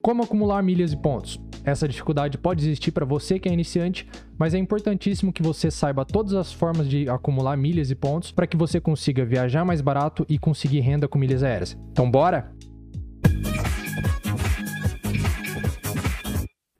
Como acumular milhas e pontos? Essa dificuldade pode existir para você que é iniciante, mas é importantíssimo que você saiba todas as formas de acumular milhas e pontos para que você consiga viajar mais barato e conseguir renda com milhas aéreas. Então, bora?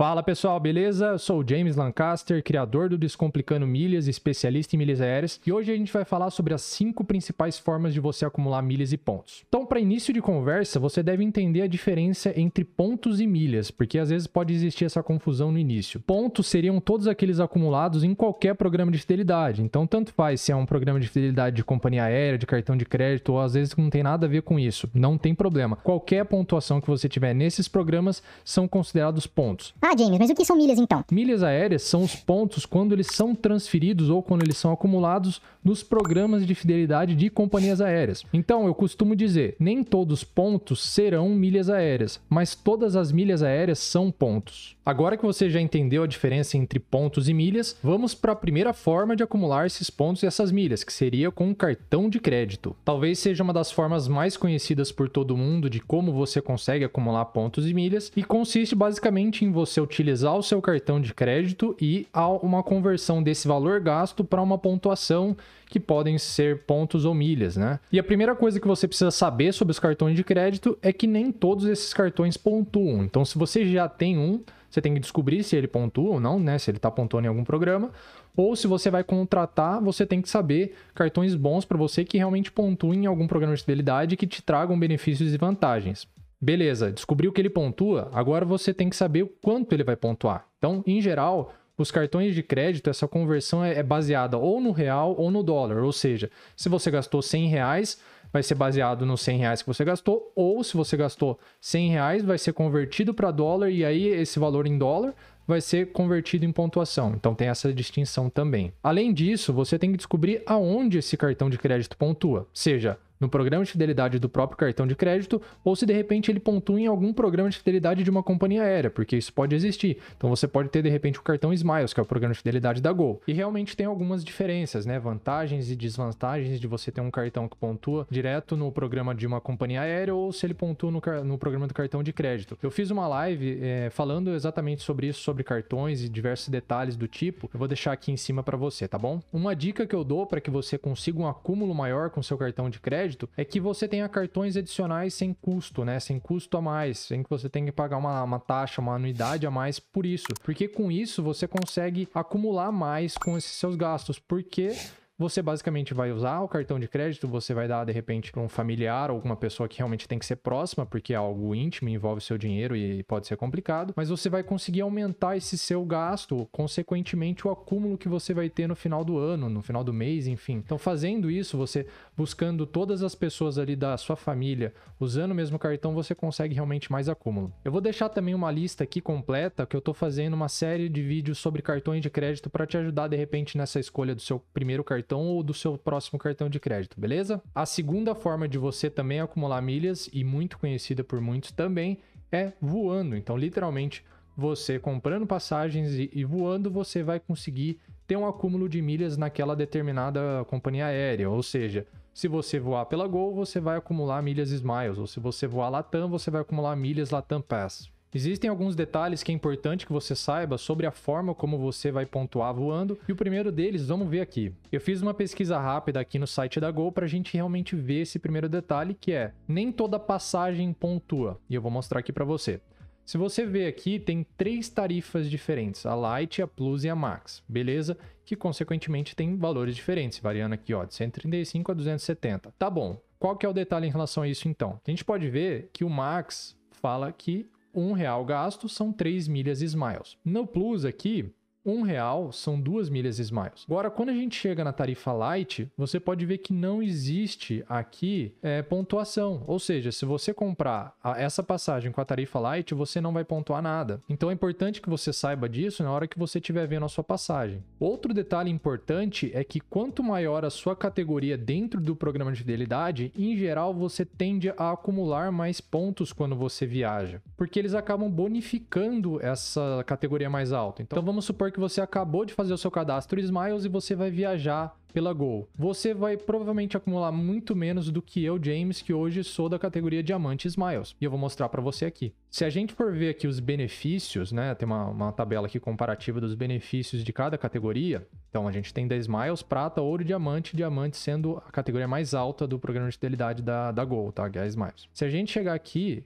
Fala pessoal, beleza? Eu sou o James Lancaster, criador do Descomplicando Milhas, especialista em milhas aéreas, e hoje a gente vai falar sobre as cinco principais formas de você acumular milhas e pontos. Então, para início de conversa, você deve entender a diferença entre pontos e milhas, porque às vezes pode existir essa confusão no início. Pontos seriam todos aqueles acumulados em qualquer programa de fidelidade, então tanto faz se é um programa de fidelidade de companhia aérea, de cartão de crédito, ou às vezes não tem nada a ver com isso, não tem problema. Qualquer pontuação que você tiver nesses programas são considerados pontos. Ah, James, mas o que são milhas então? Milhas aéreas são os pontos quando eles são transferidos ou quando eles são acumulados nos programas de fidelidade de companhias aéreas. Então, eu costumo dizer, nem todos pontos serão milhas aéreas, mas todas as milhas aéreas são pontos. Agora que você já entendeu a diferença entre pontos e milhas, vamos para a primeira forma de acumular esses pontos e essas milhas, que seria com um cartão de crédito. Talvez seja uma das formas mais conhecidas por todo mundo de como você consegue acumular pontos e milhas, e consiste basicamente em você utilizar o seu cartão de crédito e uma conversão desse valor gasto para uma pontuação que podem ser pontos ou milhas, né? E a primeira coisa que você precisa saber sobre os cartões de crédito é que nem todos esses cartões pontuam. Então, se você já tem um, você tem que descobrir se ele pontua ou não, né? Se ele está pontuando em algum programa. Ou se você vai contratar, você tem que saber cartões bons para você que realmente pontuem em algum programa de fidelidade que te tragam benefícios e vantagens. Beleza, descobriu que ele pontua, agora você tem que saber o quanto ele vai pontuar. Então, em geral, os cartões de crédito, essa conversão é, é baseada ou no real ou no dólar. Ou seja, se você gastou 100 reais, vai ser baseado nos 100 reais que você gastou, ou se você gastou 100 reais, vai ser convertido para dólar e aí esse valor em dólar vai ser convertido em pontuação. Então tem essa distinção também. Além disso, você tem que descobrir aonde esse cartão de crédito pontua, seja no programa de fidelidade do próprio cartão de crédito ou se de repente ele pontua em algum programa de fidelidade de uma companhia aérea, porque isso pode existir. Então você pode ter de repente o cartão Smiles, que é o programa de fidelidade da Gol. E realmente tem algumas diferenças, né? Vantagens e desvantagens de você ter um cartão que pontua direto no programa de uma companhia aérea ou se ele pontua no, no programa do cartão de crédito. Eu fiz uma live é, falando exatamente sobre isso, sobre cartões e diversos detalhes do tipo. Eu vou deixar aqui em cima para você, tá bom? Uma dica que eu dou para que você consiga um acúmulo maior com seu cartão de crédito crédito é que você tenha cartões adicionais sem custo, né? Sem custo a mais, sem que você tenha que pagar uma, uma taxa, uma anuidade a mais por isso. Porque com isso você consegue acumular mais com esses seus gastos. Porque você basicamente vai usar o cartão de crédito, você vai dar de repente para um familiar ou alguma pessoa que realmente tem que ser próxima, porque é algo íntimo, envolve seu dinheiro e pode ser complicado, mas você vai conseguir aumentar esse seu gasto, consequentemente o acúmulo que você vai ter no final do ano, no final do mês, enfim. Então, fazendo isso, você buscando todas as pessoas ali da sua família, usando o mesmo cartão, você consegue realmente mais acúmulo. Eu vou deixar também uma lista aqui completa que eu estou fazendo uma série de vídeos sobre cartões de crédito para te ajudar de repente nessa escolha do seu primeiro cartão cartão ou do seu próximo cartão de crédito, beleza? A segunda forma de você também acumular milhas, e muito conhecida por muitos também, é voando. Então, literalmente, você comprando passagens e, voando, você vai conseguir ter um acúmulo de milhas naquela determinada companhia aérea. Ou seja, se você voar pela Gol, você vai acumular milhas Smiles. Ou se você voar Latam, você vai acumular milhas Latam Pass. Existem alguns detalhes que é importante que você saiba sobre a forma como você vai pontuar voando, e o primeiro deles, vamos ver aqui. Eu fiz uma pesquisa rápida aqui no site da Gol para a gente realmente ver esse primeiro detalhe, que é nem toda passagem pontua, e eu vou mostrar aqui para você. Se você ver aqui, tem três tarifas diferentes, a Light, a Plus e a Max, beleza? Que consequentemente tem valores diferentes, variando aqui ó, de 135 a 270. Tá bom, qual que é o detalhe em relação a isso então? A gente pode ver que o Max fala que um real gasto são 3 milhas Smiles. No Plus aqui, um real são duas milhas Smiles. Agora, quando a gente chega na tarifa Light, você pode ver que não existe aqui é, pontuação. Ou seja, se você comprar a, essa passagem com a tarifa Light, você não vai pontuar nada. Então é importante que você saiba disso na hora que você estiver vendo a sua passagem. Outro detalhe importante é que quanto maior a sua categoria dentro do programa de fidelidade, em geral você tende a acumular mais pontos quando você viaja, porque eles acabam bonificando essa categoria mais alta. Então vamos supor que que você acabou de fazer o seu cadastro Smiles e você vai viajar pela Gol, você vai provavelmente acumular muito menos do que eu, James, que hoje sou da categoria Diamante Smiles. E eu vou mostrar para você aqui. Se a gente for ver aqui os benefícios, né? Tem uma, uma tabela aqui comparativa dos benefícios de cada categoria. Então a gente tem da Smiles, prata, ouro e diamante, diamante sendo a categoria mais alta do programa de fidelidade da, da Gol, tá? Que é Smiles. Se a gente chegar aqui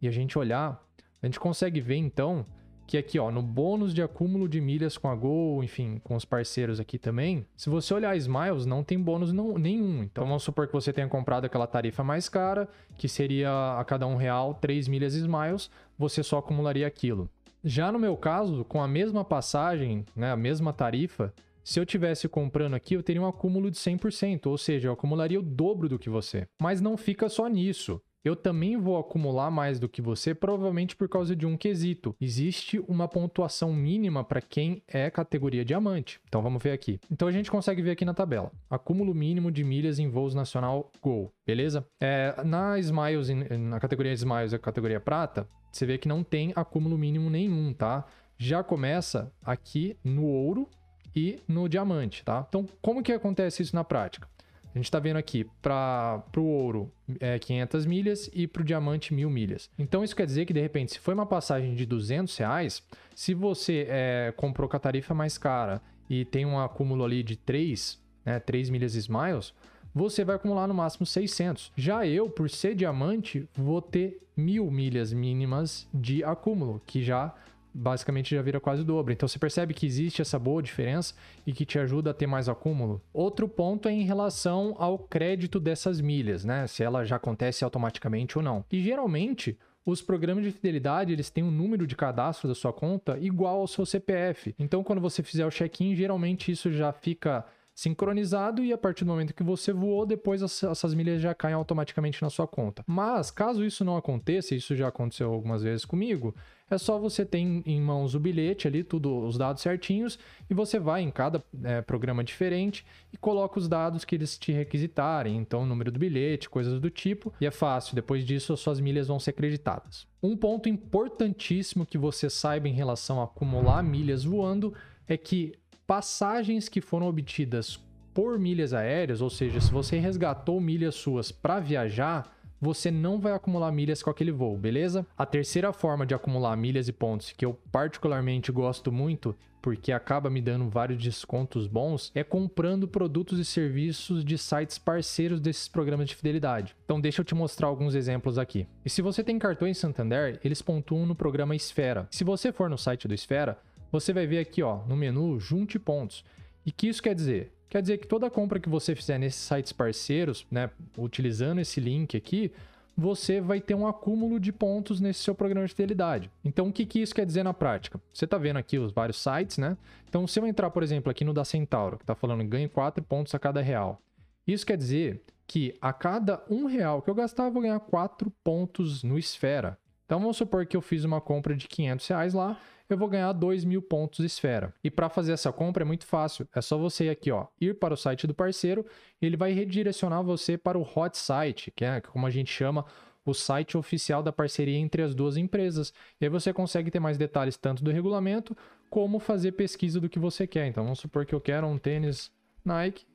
e a gente olhar, a gente consegue ver então que aqui, ó, no bônus de acúmulo de milhas com a Gol, enfim, com os parceiros aqui também, se você olhar Smiles, não tem bônus não, nenhum. Então vamos supor que você tenha comprado aquela tarifa mais cara, que seria a cada um real 3 milhas Smiles, você só acumularia aquilo. Já no meu caso, com a mesma passagem, né, a mesma tarifa, se eu tivesse comprando aqui, eu teria um acúmulo de 100%, ou seja, eu acumularia o dobro do que você. Mas não fica só nisso eu também vou acumular mais do que você, provavelmente por causa de um quesito. Existe uma pontuação mínima para quem é categoria diamante. Então vamos ver aqui. Então a gente consegue ver aqui na tabela. Acúmulo mínimo de milhas em voos nacional Gol, beleza? É, na Smiles, na categoria Smiles, a categoria prata, você vê que não tem acúmulo mínimo nenhum, tá? Já começa aqui no ouro e no diamante, tá? Então, como que acontece isso na prática? A gente está vendo aqui para o ouro é 500 milhas e para o diamante 1000 milhas. Então isso quer dizer que de repente, se foi uma passagem de 200 reais, se você é, comprou com a tarifa mais cara e tem um acúmulo ali de 3, né, 3 milhas Smiles, você vai acumular no máximo 600. Já eu, por ser diamante, vou ter mil milhas mínimas de acúmulo, que já basicamente já vira quase o dobro. Então você percebe que existe essa boa diferença e que te ajuda a ter mais acúmulo. Outro ponto é em relação ao crédito dessas milhas, né? Se ela já acontece automaticamente ou não. E geralmente os programas de fidelidade eles têm um número de cadastro da sua conta igual ao seu CPF. Então quando você fizer o check-in, geralmente isso já fica sincronizado e a partir do momento que você voou, depois essas milhas já caem automaticamente na sua conta. Mas caso isso não aconteça, isso já aconteceu algumas vezes comigo, é só você ter em mãos o bilhete ali, tudo os dados certinhos, e você vai em cada é, programa diferente e coloca os dados que eles te requisitarem, então o número do bilhete, coisas do tipo, e é fácil, depois disso as suas milhas vão ser creditadas. Um ponto importantíssimo que você saiba em relação a acumular milhas voando é que passagens que foram obtidas por milhas aéreas, ou seja, se você resgatou milhas suas para viajar, você não vai acumular milhas com aquele voo, beleza? A terceira forma de acumular milhas e pontos, que eu particularmente gosto muito, porque acaba me dando vários descontos bons, é comprando produtos e serviços de sites parceiros desses programas de fidelidade. Então deixa eu te mostrar alguns exemplos aqui. E se você tem cartões Santander, eles pontuam no programa Esfera. Se você for no site do Esfera, você vai ver aqui ó, no menu Junte Pontos. E que isso quer dizer? Quer dizer que toda compra que você fizer nesses sites parceiros, né, utilizando esse link aqui, você vai ter um acúmulo de pontos nesse seu programa de fidelidade. Então, o que, que isso quer dizer na prática? Você está vendo aqui os vários sites, né? Então, se eu entrar, por exemplo, aqui no da Centauro, que está falando ganhe 4 pontos a cada real. Isso quer dizer que a cada um real que eu gastar, eu vou ganhar 4 pontos no Esfera. Então, vamos supor que eu fiz uma compra de 500 reais lá eu vou ganhar 2 mil pontos esfera. E para fazer essa compra é muito fácil. É só você aqui, ó, ir para o site do parceiro ele vai redirecionar você para o hot site, que é como a gente chama o site oficial da parceria entre as duas empresas. E aí você consegue ter mais detalhes tanto do regulamento como fazer pesquisa do que você quer. Então vamos supor que eu quero um tênis Nike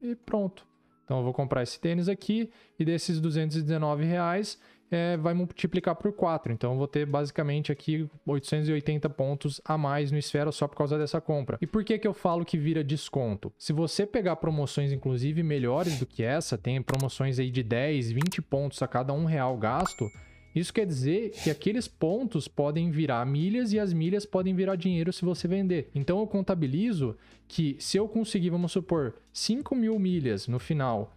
e pronto. Então eu vou comprar esse tênis aqui e desses 219 reais é, vai multiplicar por 4. Então eu vou ter basicamente aqui 880 pontos a mais no Esfera só por causa dessa compra. E por que, que eu falo que vira desconto? Se você pegar promoções, inclusive, melhores do que essa, tem promoções aí de 10, 20 pontos a cada um real gasto. Isso quer dizer que aqueles pontos podem virar milhas e as milhas podem virar dinheiro se você vender. Então eu contabilizo que se eu conseguir, vamos supor, 5 mil milhas no final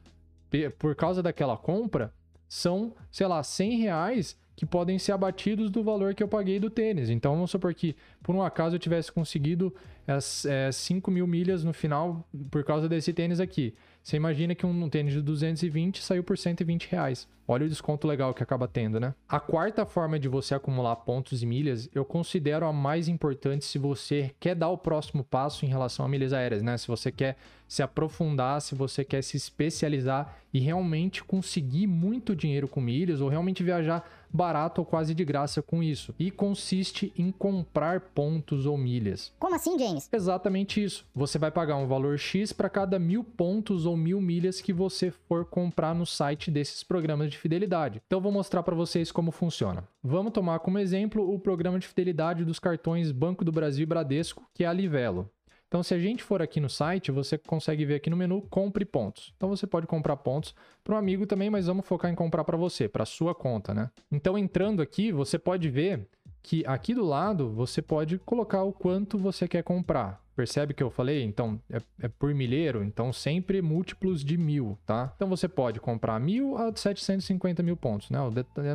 por causa daquela compra, são, sei lá, 100 reais que podem ser abatidos do valor que eu paguei do tênis. Então vamos supor que, por um acaso, eu tivesse conseguido as é, 5 mil milhas no final por causa desse tênis aqui. Você imagina que um tênis de 220 saiu por 120 reais. Olha o desconto legal que acaba tendo, né? A quarta forma de você acumular pontos e milhas, eu considero a mais importante se você quer dar o próximo passo em relação a milhas aéreas, né? Se você quer se aprofundar, se você quer se especializar e realmente conseguir muito dinheiro com milhas ou realmente viajar barato ou quase de graça com isso. E consiste em comprar pontos ou milhas. Como assim, James? Exatamente isso. Você vai pagar um valor X para cada mil pontos ou mil milhas que você for comprar no site desses programas de fidelidade. Então, vou mostrar para vocês como funciona. Vamos tomar como exemplo o programa de fidelidade dos cartões Banco do Brasil e Bradesco, que é a Livelo. Então, se a gente for aqui no site, você consegue ver aqui no menu Compre Pontos. Então, você pode comprar pontos para um amigo também, mas vamos focar em comprar para você, para sua conta, né? Então, entrando aqui, você pode ver que aqui do lado você pode colocar o quanto você quer comprar. Percebe que eu falei? Então, é, é, por milheiro, então sempre múltiplos de mil, tá? Então você pode comprar mil a 750 mil pontos, né?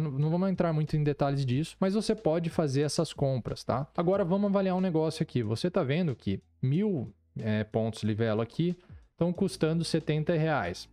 Não vamos entrar muito em detalhes disso, mas você pode fazer essas compras, tá? Agora vamos avaliar um negócio aqui. Você tá vendo que mil é, pontos livelo aqui estão custando 70 reais.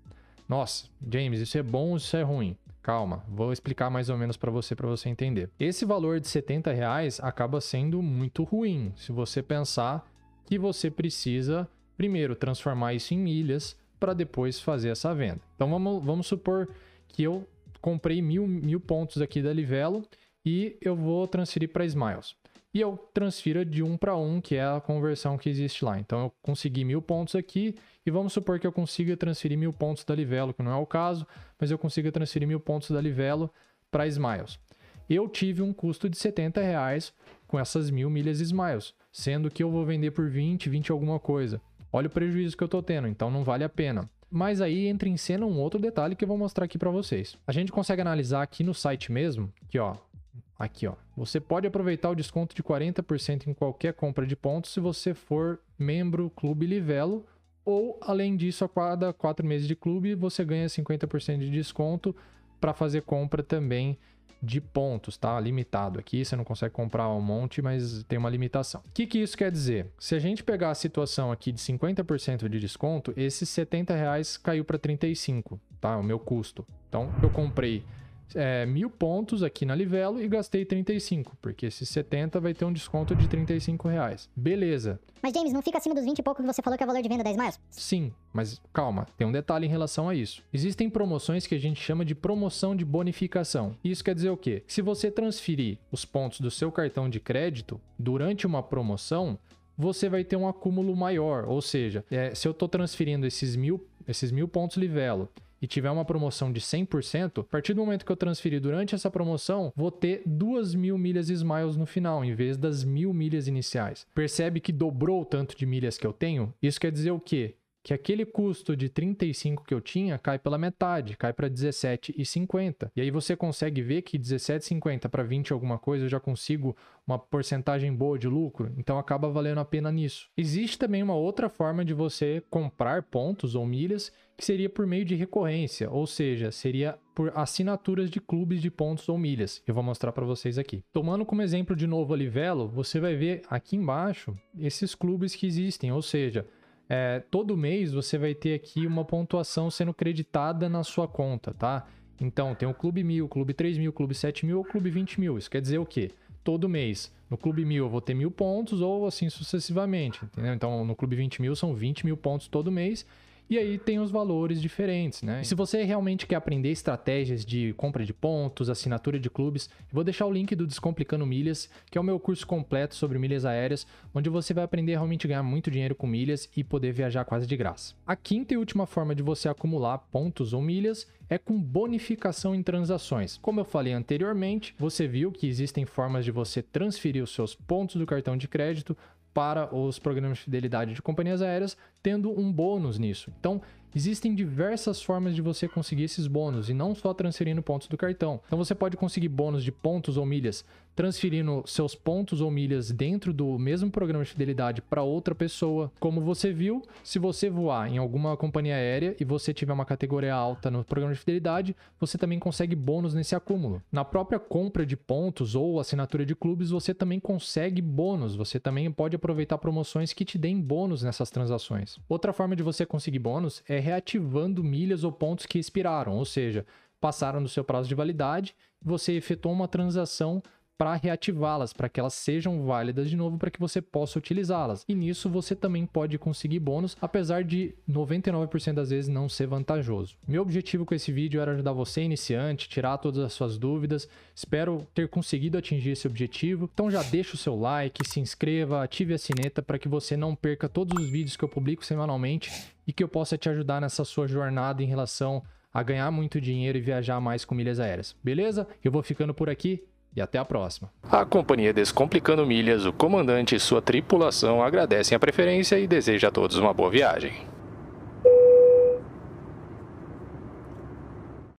Nossa, James, isso é bom ou isso é ruim? Calma, vou explicar mais ou menos para você para você entender. Esse valor de 70 reais acaba sendo muito ruim se você pensar que você precisa primeiro transformar isso em milhas para depois fazer essa venda. Então vamos, vamos supor que eu comprei mil, mil pontos aqui da Livelo e eu vou transferir para Smiles. E eu transfiro de um para um, que é a conversão que existe lá. Então eu consegui mil pontos aqui e vamos supor que eu consiga transferir mil pontos da Livelo, que não é o caso, mas eu consiga transferir mil pontos da Livelo para Smiles. Eu tive um custo de 70 reais com essas mil milhas Smiles sendo que eu vou vender por 20, 20 alguma coisa. Olha o prejuízo que eu tô tendo, então não vale a pena. Mas aí entra em cena um outro detalhe que eu vou mostrar aqui para vocês. A gente consegue analisar aqui no site mesmo, que ó, aqui ó, você pode aproveitar o desconto de 40% em qualquer compra de pontos se você for membro Clube Livelo ou além disso a cada quatro meses de clube você ganha 50% de desconto para fazer compra também de pontos, tá? Limitado aqui, você não consegue comprar um monte, mas tem uma limitação. O que, que isso quer dizer? Se a gente pegar a situação aqui de 50% de desconto, esses 70 reais caiu para 35, tá? O meu custo. Então, eu comprei é, mil pontos aqui na Livelo e gastei 35, porque esses 70 vai ter um desconto de 35 reais. Beleza. Mas James, não fica acima dos 20 e pouco que você falou que é o valor de venda 10 miles? Sim, mas calma, tem um detalhe em relação a isso. Existem promoções que a gente chama de promoção de bonificação. Isso quer dizer o quê? Se você transferir os pontos do seu cartão de crédito durante uma promoção, você vai ter um acúmulo maior. Ou seja, é, se eu estou transferindo esses mil, esses mil pontos Livelo e tiver uma promoção de 100%, a partir do momento que eu transferir durante essa promoção, vou ter 2 mil milhas Smiles no final, em vez das mil milhas iniciais. Percebe que dobrou o tanto de milhas que eu tenho? Isso quer dizer o quê? Que aquele custo de 35 que eu tinha cai pela metade, cai para 17,50. E aí você consegue ver que 17,50 para 20 alguma coisa eu já consigo uma porcentagem boa de lucro, então acaba valendo a pena nisso. Existe também uma outra forma de você comprar pontos ou milhas, que seria por meio de recorrência, ou seja, seria por assinaturas de clubes de pontos ou milhas. Eu vou mostrar para vocês aqui. Tomando como exemplo de novo a Livelo, você vai ver aqui embaixo esses clubes que existem, ou seja, é, todo mês você vai ter aqui uma pontuação sendo creditada na sua conta, tá? Então, tem o Clube 1000, Clube 3000, Clube 7000 ou Clube 20 mil. Isso quer dizer o quê? Todo mês, no Clube 1000 eu vou ter mil pontos ou assim sucessivamente, entendeu? Então, no Clube 20 mil são 20 mil pontos todo mês e aí tem os valores diferentes, né? E se você realmente quer aprender estratégias de compra de pontos, assinatura de clubes, vou deixar o link do Descomplicando Milhas, que é o meu curso completo sobre milhas aéreas, onde você vai aprender a realmente ganhar muito dinheiro com milhas e poder viajar quase de graça. A quinta e última forma de você acumular pontos ou milhas é com bonificação em transações. Como eu falei anteriormente, você viu que existem formas de você transferir os seus pontos do cartão de crédito para os programas de fidelidade de companhias aéreas, tendo um bônus nisso. Então, Existem diversas formas de você conseguir esses bônus e não só transferindo pontos do cartão. Então você pode conseguir bônus de pontos ou milhas transferindo seus pontos ou milhas dentro do mesmo programa de fidelidade para outra pessoa. Como você viu, se você voar em alguma companhia aérea e você tiver uma categoria alta no programa de fidelidade, você também consegue bônus nesse acúmulo. Na própria compra de pontos ou assinatura de clubes, você também consegue bônus. Você também pode aproveitar promoções que te deem bônus nessas transações. Outra forma de você conseguir bônus é reativando milhas ou pontos que expiraram, ou seja, passaram do seu prazo de validade, você efetuou uma transação para reativá-las, para que elas sejam válidas de novo, para que você possa utilizá-las. E nisso você também pode conseguir bônus, apesar de 99% das vezes não ser vantajoso. Meu objetivo com esse vídeo era ajudar você iniciante, tirar todas as suas dúvidas. Espero ter conseguido atingir esse objetivo. Então já deixa o seu like, se inscreva, ative a sineta para que você não perca todos os vídeos que eu publico semanalmente e que eu possa te ajudar nessa sua jornada em relação a ganhar muito dinheiro e viajar mais com milhas aéreas. Beleza? Eu vou ficando por aqui e até a próxima. A companhia Descomplicando Milhas, o comandante e sua tripulação agradecem a preferência e deseja a todos uma boa viagem.